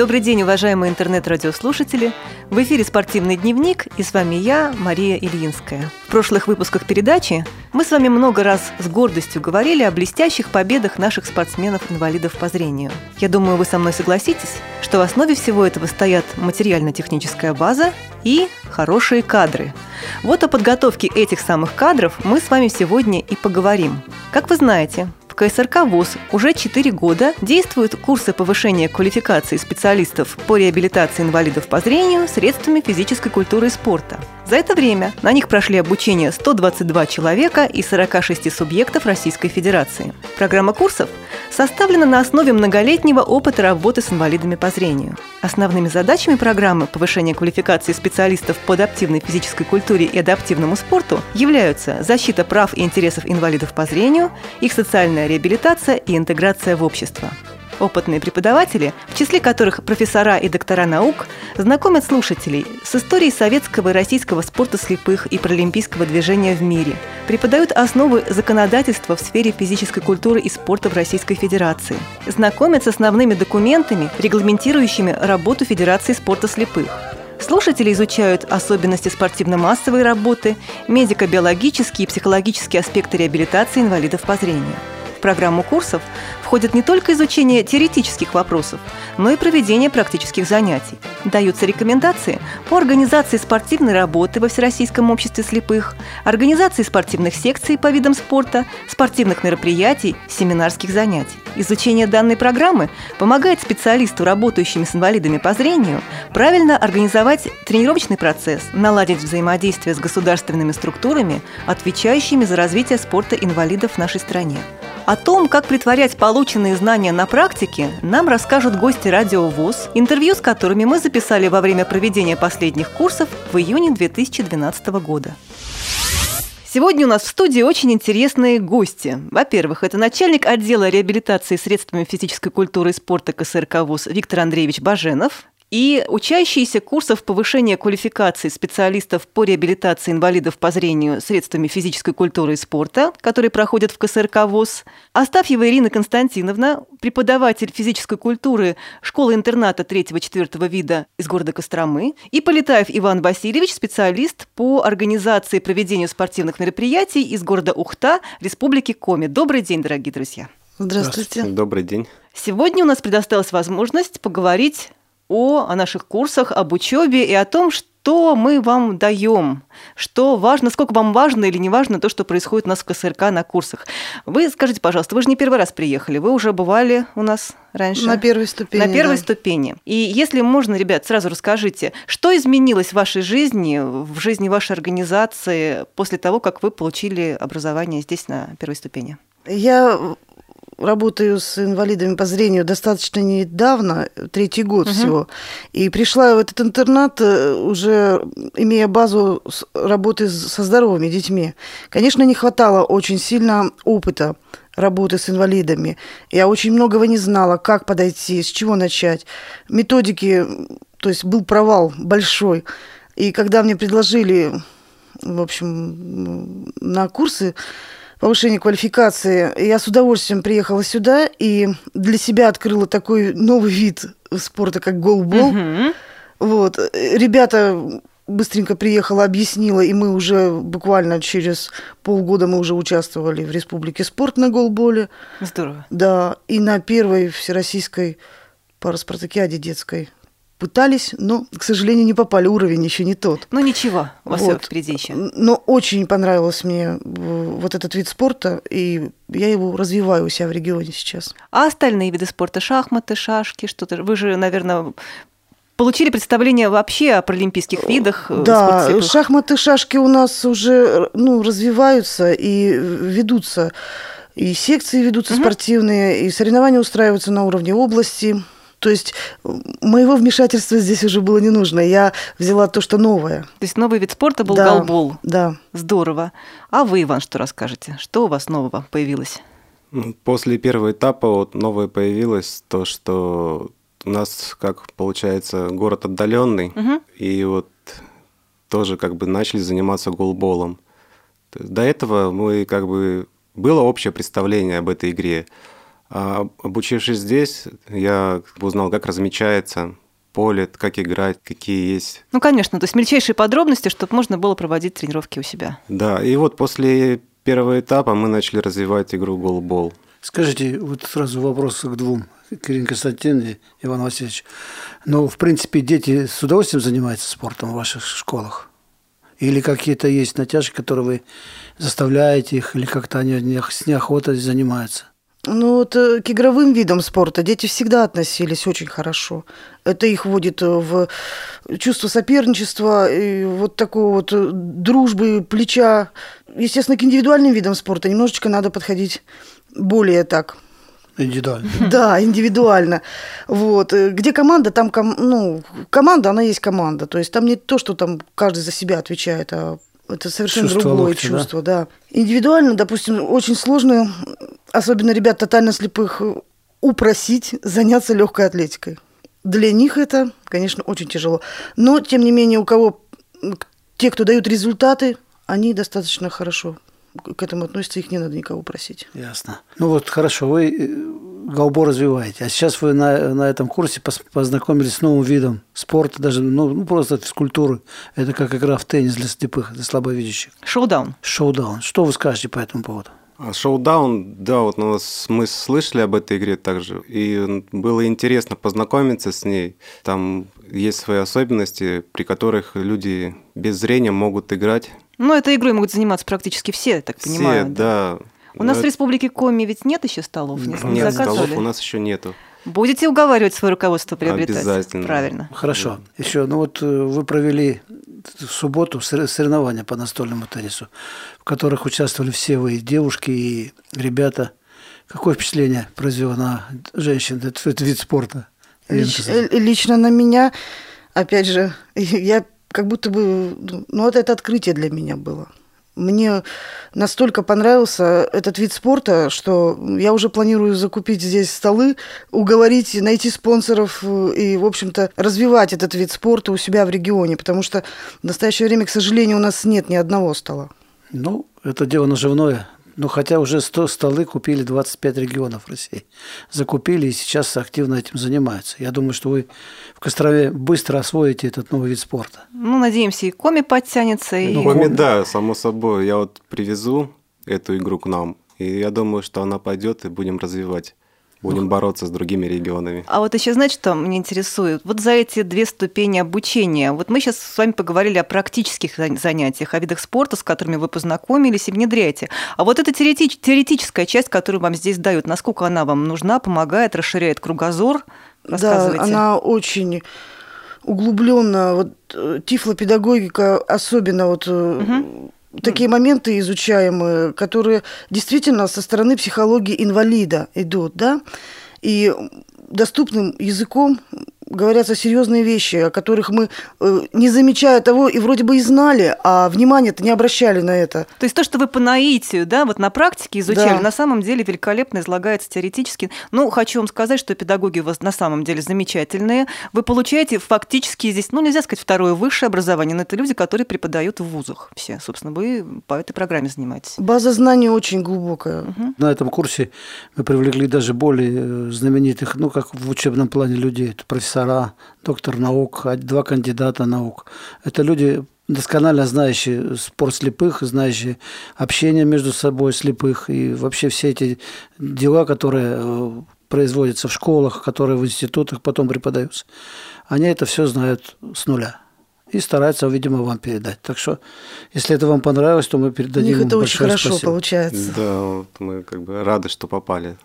Добрый день, уважаемые интернет-радиослушатели. В эфире «Спортивный дневник» и с вами я, Мария Ильинская. В прошлых выпусках передачи мы с вами много раз с гордостью говорили о блестящих победах наших спортсменов-инвалидов по зрению. Я думаю, вы со мной согласитесь, что в основе всего этого стоят материально-техническая база и хорошие кадры. Вот о подготовке этих самых кадров мы с вами сегодня и поговорим. Как вы знаете, КСРК ВОЗ уже 4 года действуют курсы повышения квалификации специалистов по реабилитации инвалидов по зрению средствами физической культуры и спорта. За это время на них прошли обучение 122 человека и 46 субъектов Российской Федерации. Программа курсов составлена на основе многолетнего опыта работы с инвалидами по зрению. Основными задачами программы повышения квалификации специалистов по адаптивной физической культуре и адаптивному спорту являются защита прав и интересов инвалидов по зрению, их социальная реабилитация и интеграция в общество. Опытные преподаватели, в числе которых профессора и доктора наук, знакомят слушателей с историей советского и российского спорта слепых и паралимпийского движения в мире, преподают основы законодательства в сфере физической культуры и спорта в Российской Федерации, знакомят с основными документами, регламентирующими работу Федерации спорта слепых, Слушатели изучают особенности спортивно-массовой работы, медико-биологические и психологические аспекты реабилитации инвалидов по зрению. В программу курсов входит не только изучение теоретических вопросов, но и проведение практических занятий. Даются рекомендации по организации спортивной работы во Всероссийском обществе слепых, организации спортивных секций по видам спорта, спортивных мероприятий, семинарских занятий. Изучение данной программы помогает специалисту, работающему с инвалидами по зрению, правильно организовать тренировочный процесс, наладить взаимодействие с государственными структурами, отвечающими за развитие спорта инвалидов в нашей стране. О том, как притворять полученные знания на практике, нам расскажут гости радио ВОЗ, интервью с которыми мы записали во время проведения последних курсов в июне 2012 года. Сегодня у нас в студии очень интересные гости. Во-первых, это начальник отдела реабилитации средствами физической культуры и спорта КСРК ВУЗ Виктор Андреевич Баженов, и учащиеся курсов повышения квалификации специалистов по реабилитации инвалидов по зрению средствами физической культуры и спорта, которые проходят в КСРК ВОЗ. Астафьева Ирина Константиновна, преподаватель физической культуры школы-интерната 3-4 вида из города Костромы. И Полетаев Иван Васильевич, специалист по организации и проведению спортивных мероприятий из города Ухта, Республики Коми. Добрый день, дорогие друзья. Здравствуйте. Здравствуйте. Добрый день. Сегодня у нас предоставилась возможность поговорить о, о наших курсах, об учебе и о том, что мы вам даем, что важно, сколько вам важно или не важно то, что происходит у нас в КСРК на курсах. Вы скажите, пожалуйста, вы же не первый раз приехали, вы уже бывали у нас раньше? На первой ступени. На первой да. ступени. И если можно, ребят, сразу расскажите, что изменилось в вашей жизни, в жизни вашей организации после того, как вы получили образование здесь на первой ступени? Я работаю с инвалидами по зрению достаточно недавно, третий год угу. всего. И пришла в этот интернат э, уже имея базу работы со здоровыми детьми. Конечно, не хватало очень сильно опыта работы с инвалидами. Я очень многого не знала, как подойти, с чего начать. Методики, то есть был провал большой. И когда мне предложили, в общем, на курсы, повышения квалификации. Я с удовольствием приехала сюда и для себя открыла такой новый вид спорта, как голбол. Угу. Вот. Ребята быстренько приехала, объяснила, и мы уже буквально через полгода мы уже участвовали в Республике спорт на голболе. Здорово. Да, и на первой всероссийской параспартакиаде детской пытались, но, к сожалению, не попали. Уровень еще не тот. Ну ничего, у вас вот. впереди еще. Но очень понравился мне э, вот этот вид спорта, и я его развиваю у себя в регионе сейчас. А остальные виды спорта? Шахматы, шашки, что-то? Вы же, наверное, получили представление вообще о паралимпийских видах? Э, да, шахматы, шашки у нас уже ну, развиваются и ведутся. И секции ведутся угу. спортивные, и соревнования устраиваются на уровне области. То есть моего вмешательства здесь уже было не нужно. Я взяла то, что новое. То есть новый вид спорта был да, голбол. Да. Здорово. А вы, Иван, что расскажете? Что у вас нового появилось? Ну, после первого этапа вот новое появилось то, что у нас, как получается, город отдаленный, угу. и вот тоже как бы начали заниматься голболом. До этого мы как бы было общее представление об этой игре, обучившись здесь, я узнал, как размечается поле, как играть, какие есть. Ну, конечно, то есть мельчайшие подробности, чтобы можно было проводить тренировки у себя. Да, и вот после первого этапа мы начали развивать игру голбол. Скажите, вот сразу вопрос к двум, Кирилл Константин и Иван Васильевич. Ну, в принципе, дети с удовольствием занимаются спортом в ваших школах? Или какие-то есть натяжки, которые вы заставляете их, или как-то они с неохотой занимаются? Ну вот э, к игровым видам спорта дети всегда относились очень хорошо. Это их вводит э, в чувство соперничества, и вот такого вот э, дружбы, плеча. Естественно, к индивидуальным видам спорта немножечко надо подходить более так Индивидуально. Да, индивидуально. Вот. Где команда, там ком... ну, команда, она есть команда. То есть там не то, что там каждый за себя отвечает, а это совершенно чувство другое локти, чувство, да? да. Индивидуально, допустим, очень сложно, особенно ребят тотально слепых, упросить заняться легкой атлетикой. Для них это, конечно, очень тяжело. Но, тем не менее, у кого те, кто дают результаты, они достаточно хорошо к этому относятся, их не надо никого просить. Ясно. Ну вот хорошо, вы э, голбо развиваете, а сейчас вы на, на этом курсе познакомились с новым видом спорта, даже ну, ну просто физкультуры. Это как игра в теннис для слепых, для слабовидящих. Шоу-даун. Шоу-даун. Что вы скажете по этому поводу? А шоу-даун, да, вот у нас, мы слышали об этой игре также, и было интересно познакомиться с ней. Там есть свои особенности, при которых люди без зрения могут играть ну, этой игрой могут заниматься практически все, я так все, понимаю. да. У нас в Республике Коми ведь нет еще столов? Не, нет, столов у нас еще нету. Будете уговаривать свое руководство приобретать? Обязательно. Правильно. Хорошо. Еще, ну вот э, вы провели в субботу соревнования по настольному теннису, в которых участвовали все вы, девушки и ребята. Какое впечатление произвел на женщин этот, этот вид спорта? Лич, лично на меня, опять же, я как будто бы, ну, вот это открытие для меня было. Мне настолько понравился этот вид спорта, что я уже планирую закупить здесь столы, уговорить, найти спонсоров и, в общем-то, развивать этот вид спорта у себя в регионе, потому что в настоящее время, к сожалению, у нас нет ни одного стола. Ну, это дело наживное. Ну, хотя уже 100 столы купили 25 регионов России. Закупили и сейчас активно этим занимаются. Я думаю, что вы в Кострове быстро освоите этот новый вид спорта. Ну, надеемся, и Коми подтянется. И... Ну, Коми, да, само собой. Я вот привезу эту игру к нам, и я думаю, что она пойдет и будем развивать. Будем бороться с другими регионами. А вот еще, знаете, что меня интересует? Вот за эти две ступени обучения, вот мы сейчас с вами поговорили о практических занятиях, о видах спорта, с которыми вы познакомились и внедряете. А вот эта теоретич- теоретическая часть, которую вам здесь дают, насколько она вам нужна, помогает, расширяет кругозор? Да, она очень углубленно. Вот э, тифлопедагогика особенно вот угу такие моменты изучаемые, которые действительно со стороны психологии инвалида идут, да, и доступным языком говорятся серьезные вещи, о которых мы, э, не замечая того, и вроде бы и знали, а внимание-то не обращали на это. То есть то, что вы по наитию, да, вот на практике изучали, да. на самом деле великолепно излагается теоретически. Ну, хочу вам сказать, что педагоги у вас на самом деле замечательные. Вы получаете фактически здесь, ну, нельзя сказать второе высшее образование, но это люди, которые преподают в вузах все. Собственно, вы по этой программе занимаетесь. База знаний очень глубокая. Угу. На этом курсе мы привлекли даже более э, знаменитых, ну, как в учебном плане людей, это профессора профессора, доктор наук, два кандидата наук. Это люди, досконально знающие спор слепых, знающие общение между собой слепых и вообще все эти дела, которые э, производятся в школах, которые в институтах потом преподаются. Они это все знают с нуля и стараются, видимо, вам передать. Так что, если это вам понравилось, то мы передадим. У них это очень хорошо спасибо. получается. Да, вот мы как бы рады, что попали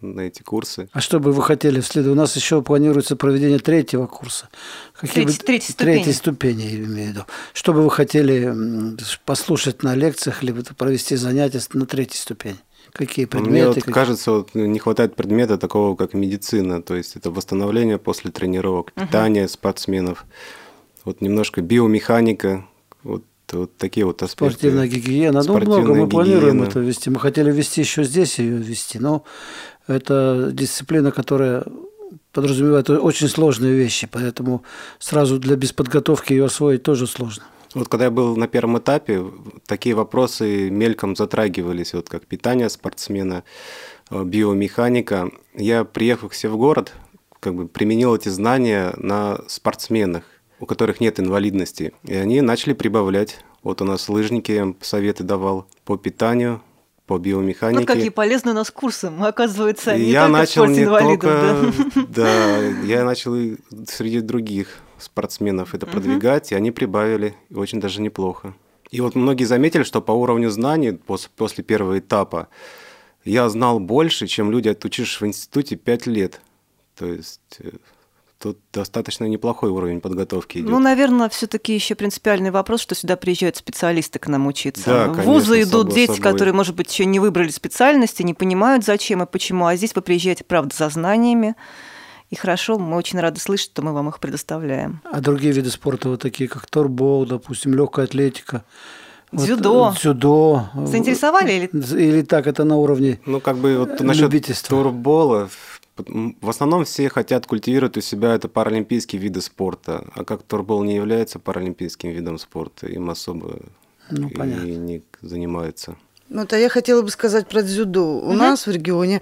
на эти курсы. А что бы вы хотели вслед? У нас еще планируется проведение третьего курса. Какие Треть, бы... Третьей ступени. Третьей ступени, я имею в виду. Что бы вы хотели послушать на лекциях, либо провести занятия на третьей ступени? Какие предметы? Мне вот какие... кажется, вот не хватает предмета такого, как медицина, то есть это восстановление после тренировок, питание угу. спортсменов, вот немножко биомеханика, вот вот такие вот аспекты. Спортивная гигиена. Спортивная ну, много мы гигиена. планируем это вести. Мы хотели вести еще здесь ее вести, но это дисциплина, которая подразумевает очень сложные вещи, поэтому сразу для бесподготовки ее освоить тоже сложно. Вот когда я был на первом этапе, такие вопросы мельком затрагивались, вот как питание спортсмена, э, биомеханика. Я приехал к себе в город, как бы применил эти знания на спортсменах, у которых нет инвалидности. И они начали прибавлять. Вот у нас лыжники я им советы давал по питанию, по биомеханике. Вот какие полезные у нас курсы, мы, оказывается, не я только начал в не инвалидов. только, да, я начал и среди других спортсменов это продвигать, и они прибавили, и очень даже неплохо. И вот многие заметили, что по уровню знаний пос- после первого этапа я знал больше, чем люди, отучившись в институте 5 лет. То есть э, тут достаточно неплохой уровень подготовки идет. Ну, наверное, все-таки еще принципиальный вопрос, что сюда приезжают специалисты к нам учиться. Да, В конечно, вузы идут само дети, собой. которые, может быть, еще не выбрали специальности, не понимают, зачем и почему. А здесь вы приезжаете, правда, за знаниями. И хорошо, мы очень рады слышать, что мы вам их предоставляем. А другие виды спорта, вот такие как торбол, допустим, легкая атлетика. вот, Дзюдо. э, Дзюдо. Заинтересовали или Или так это на уровне Ну, как бы вот насчет турбола, в основном все хотят культивировать у себя это паралимпийские виды спорта, а как турбол не является паралимпийским видом спорта, им особо Ну, и понятно. не занимаются. Ну, это я хотела бы сказать про дзюдо. У нас в регионе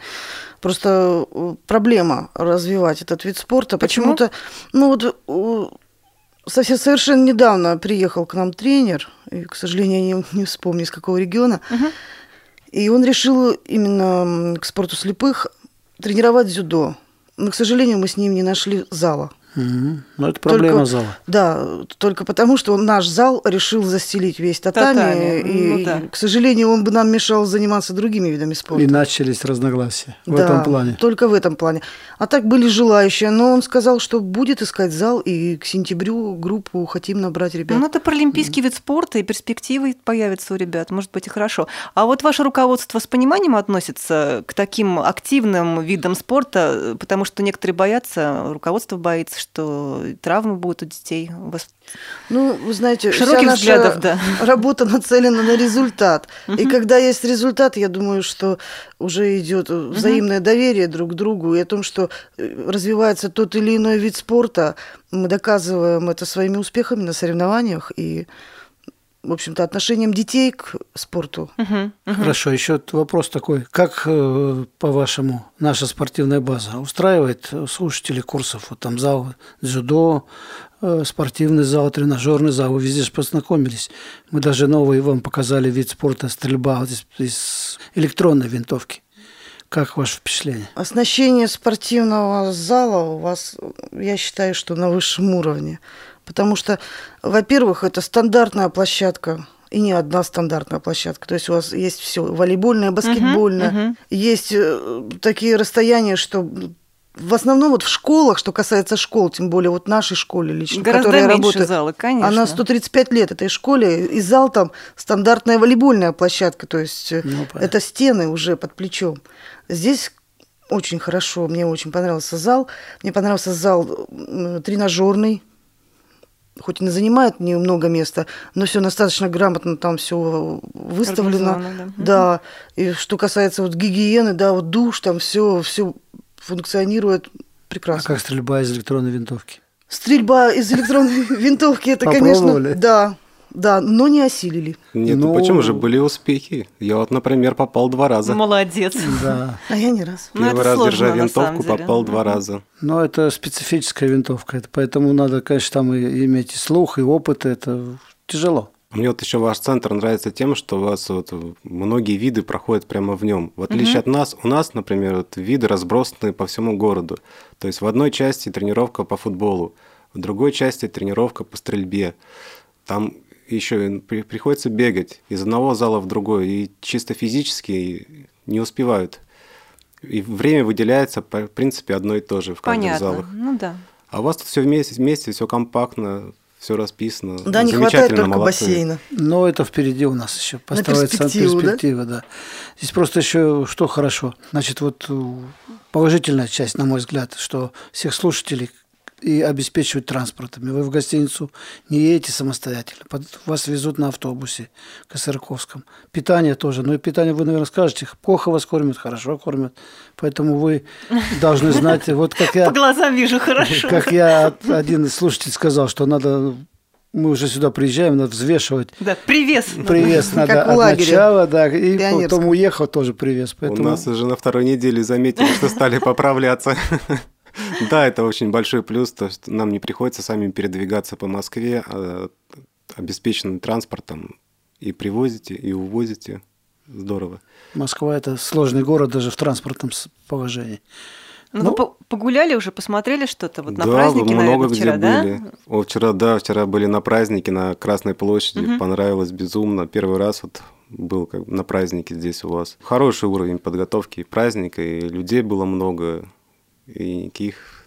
просто э, проблема развивать этот вид спорта. Почему? Почему-то, ну вот совсем совершенно недавно приехал к нам тренер, и, к сожалению, я не, не вспомню, из какого региона, и он решил именно к спорту слепых тренировать дзюдо. Но, к сожалению, мы с ним не нашли зала. Мгм. Ну, это проблема Только- зала. Да, только потому, что он, наш зал решил застелить весь татами, Татами, и, ну да. к сожалению, он бы нам мешал заниматься другими видами спорта. И начались разногласия в Да, этом плане. Только в этом плане. А так были желающие, но он сказал, что будет искать зал, и к сентябрю группу хотим набрать ребят. Ну, это паралимпийский вид спорта, и перспективы появятся у ребят, может быть, и хорошо. А вот ваше руководство с пониманием относится к таким активным видам спорта, потому что некоторые боятся, руководство боится, что травмы будут у детей. У вас Ну, вы знаете, вся Широких наша взглядов, да. работа нацелена на результат. И когда есть результат, я думаю, что уже идет взаимное доверие друг к другу и о том, что э, развивается тот или иной вид спорта. Мы доказываем это своими успехами на соревнованиях и, в общем-то, отношением детей к спорту. Хорошо, еще вопрос такой. Как, э, по-вашему, наша спортивная база устраивает слушателей курсов? Вот там зал дзюдо, э, спортивный зал, тренажерный зал. Вы везде же познакомились. Мы даже новый вам показали вид спорта стрельба вот из, из электронной винтовки. Как ваше впечатление? Оснащение спортивного зала у вас, я считаю, что на высшем уровне. Потому что, во-первых, это стандартная площадка, и не одна стандартная площадка. То есть у вас есть все волейбольное, баскетбольное. мгм. Есть э, такие расстояния, что в основном вот в школах, что касается школ, тем более вот нашей школе лично, Гораздо которой я меньше работаю, зала, конечно. она 135 лет этой школе, и зал там стандартная волейбольная площадка, то есть э, Ну, это стены уже под плечом. Здесь очень хорошо, мне очень понравился зал. Мне понравился зал тренажерный, хоть и не занимает немного места, но все достаточно грамотно там все выставлено. Да. Да. И что касается вот гигиены, да, вот душ, там все, все функционирует А прекрасно. как стрельба из электронной винтовки? Стрельба из электронной винтовки, это, конечно, да, да, но не осилили. Нет, ну, Ну- почему же были успехи? Я вот, например, попал два раза. Молодец. Да. А я не раз. Ну, Первый это раз, сложно, держа винтовку, попал два раза. Но это специфическая винтовка, это поэтому надо, конечно, там и иметь и слух, и опыт, это тяжело. Мне вот еще ваш центр нравится тем, что у вас вот многие виды проходят прямо в нем. В отличие от нас, у нас, например, вот виды разбросаны по всему городу. То есть в одной части тренировка по футболу, в другой части тренировка по стрельбе. Там еще при- приходится бегать из одного зала в другой, и чисто физически не успевают. И время выделяется, по- в принципе, одно и то же в каждых Понятно. залах. Ну да. А у вас тут все вместе, вместе все компактно, все расписано. Да, не хватает Замечательно, только молодцы. бассейна. Но это впереди у нас еще построится перспективу, да? перспектива, да? Здесь просто еще что хорошо. Значит, вот э, положительная часть, на мой взгляд, что всех слушателей и обеспечивают транспортами. Вы в гостиницу не едете самостоятельно, под- вас везут на автобусе Косырковском. Питание тоже. Ну и питание вы, наверное, скажете, плохо вас кормят, хорошо кормят. Поэтому вы должны знать, вот как я... По глазам вижу хорошо. Как я один из слушателей сказал, что надо мы уже сюда приезжаем, надо взвешивать. Да, привес. Привес надо Как у от лагеря начала, да, и пионерского. потом уехал тоже привес. У Поэтому нас уже на второй неделе заметили, что стали поправляться. Да, это очень большой плюс, то, что нам не приходится сами передвигаться по Москве, а обеспеченным транспортом и привозите, и увозите. Здорово. Москва – это сложный город даже в транспортном положении. Ну, Ну, вы погуляли уже, посмотрели что-то вот на да, празднике, много наверное, где вчера, да? были. О, вчера, да, вчера были на празднике на Красной площади. Мгм. Понравилось безумно. Первый раз вот был как бы на празднике здесь у вас. Хороший уровень подготовки и праздника, и людей было много, и никаких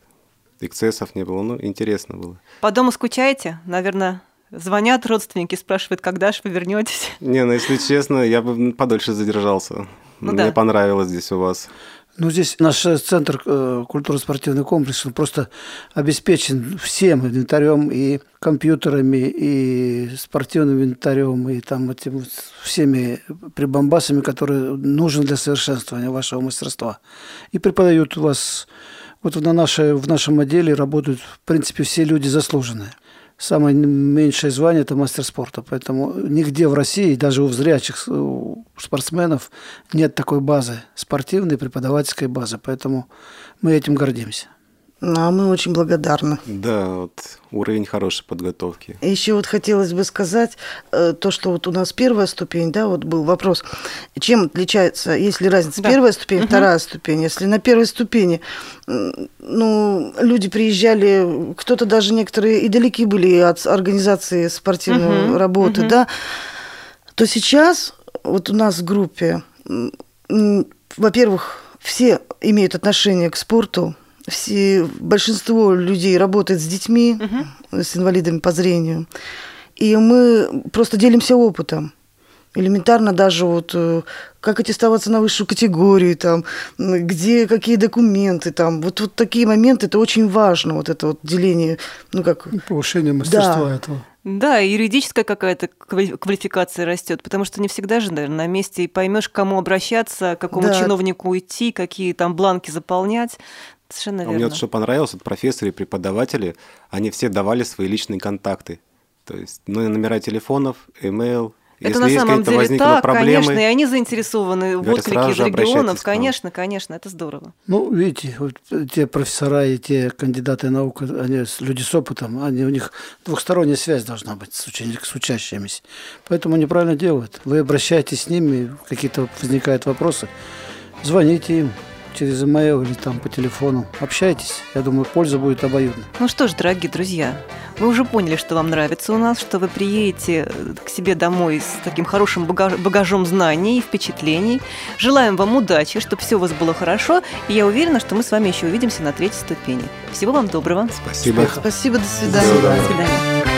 эксцессов не было. Ну, интересно было. По дому скучаете? Наверное, звонят родственники, спрашивают, когда же вы вернетесь. Не, ну если честно, я бы подольше задержался. Ну Мне да. понравилось здесь у вас. Ну, здесь наш э, центр э, культурно-спортивный комплекс, он просто обеспечен всем инвентарем, и компьютерами, и спортивным инвентарем, и там этим всеми прибамбасами, которые нужны для совершенствования вашего мастерства. И преподают у вас, вот на нашей, в нашем отделе работают, в принципе, все люди заслуженные. Самое меньшее звание – это мастер спорта. Поэтому нигде в России, даже у зрячих спортсменов, нет такой базы, спортивной преподавательской базы. Поэтому мы этим гордимся. Ну, а мы очень благодарны. Да, вот уровень хорошей подготовки. Еще вот хотелось бы сказать э, то, что вот у нас первая ступень, да, вот был вопрос, чем отличается, есть ли разница Да. первая ступень, Мгм. вторая ступень. Если на первой ступени, ну, люди приезжали, кто-то даже некоторые и далеки были от организации спортивной Мгм, работы, мгм. да, то сейчас вот у нас в группе, во-первых, все имеют отношение к спорту, все, большинство людей работает с детьми, с инвалидами по зрению. И мы просто делимся опытом. Элементарно даже вот э, как аттестоваться на высшую категорию, там, где какие документы, там, вот, вот такие моменты, это очень важно, вот это вот деление, ну как, Повышение мастерства Да. этого. Да, и юридическая какая-то квали- квалификация растет, потому что не всегда же, наверное, на месте и поймешь, к кому обращаться, к какому Да. чиновнику идти, какие там бланки заполнять. Совершенно А Мне вот что понравилось, вот профессоры и преподаватели, они все давали свои личные контакты. То есть ну, номера телефонов, email. Это Если на есть самом какие-то деле так, проблемы, конечно, и они заинтересованы в отклике из регионов. Конечно, конечно, это здорово. Ну, видите, вот те профессора и те кандидаты наук, они люди с опытом, они, у них двухсторонняя связь должна быть с, учени- с учащимися. Поэтому они правильно делают. Вы обращаетесь с ними, какие-то возникают вопросы, звоните им через email или там по телефону, общайтесь. Я думаю, польза будет обоюдна. Ну что ж, дорогие друзья, мы уже поняли, что вам нравится у нас, что вы приедете э, к себе домой с таким хорошим багаж- багажом знаний и впечатлений. Желаем вам удачи, чтобы все у вас было хорошо, и я уверена, что мы с вами еще увидимся на третьей ступени. Всего вам доброго. спасибо. Спасибо, до свидания. До свидания.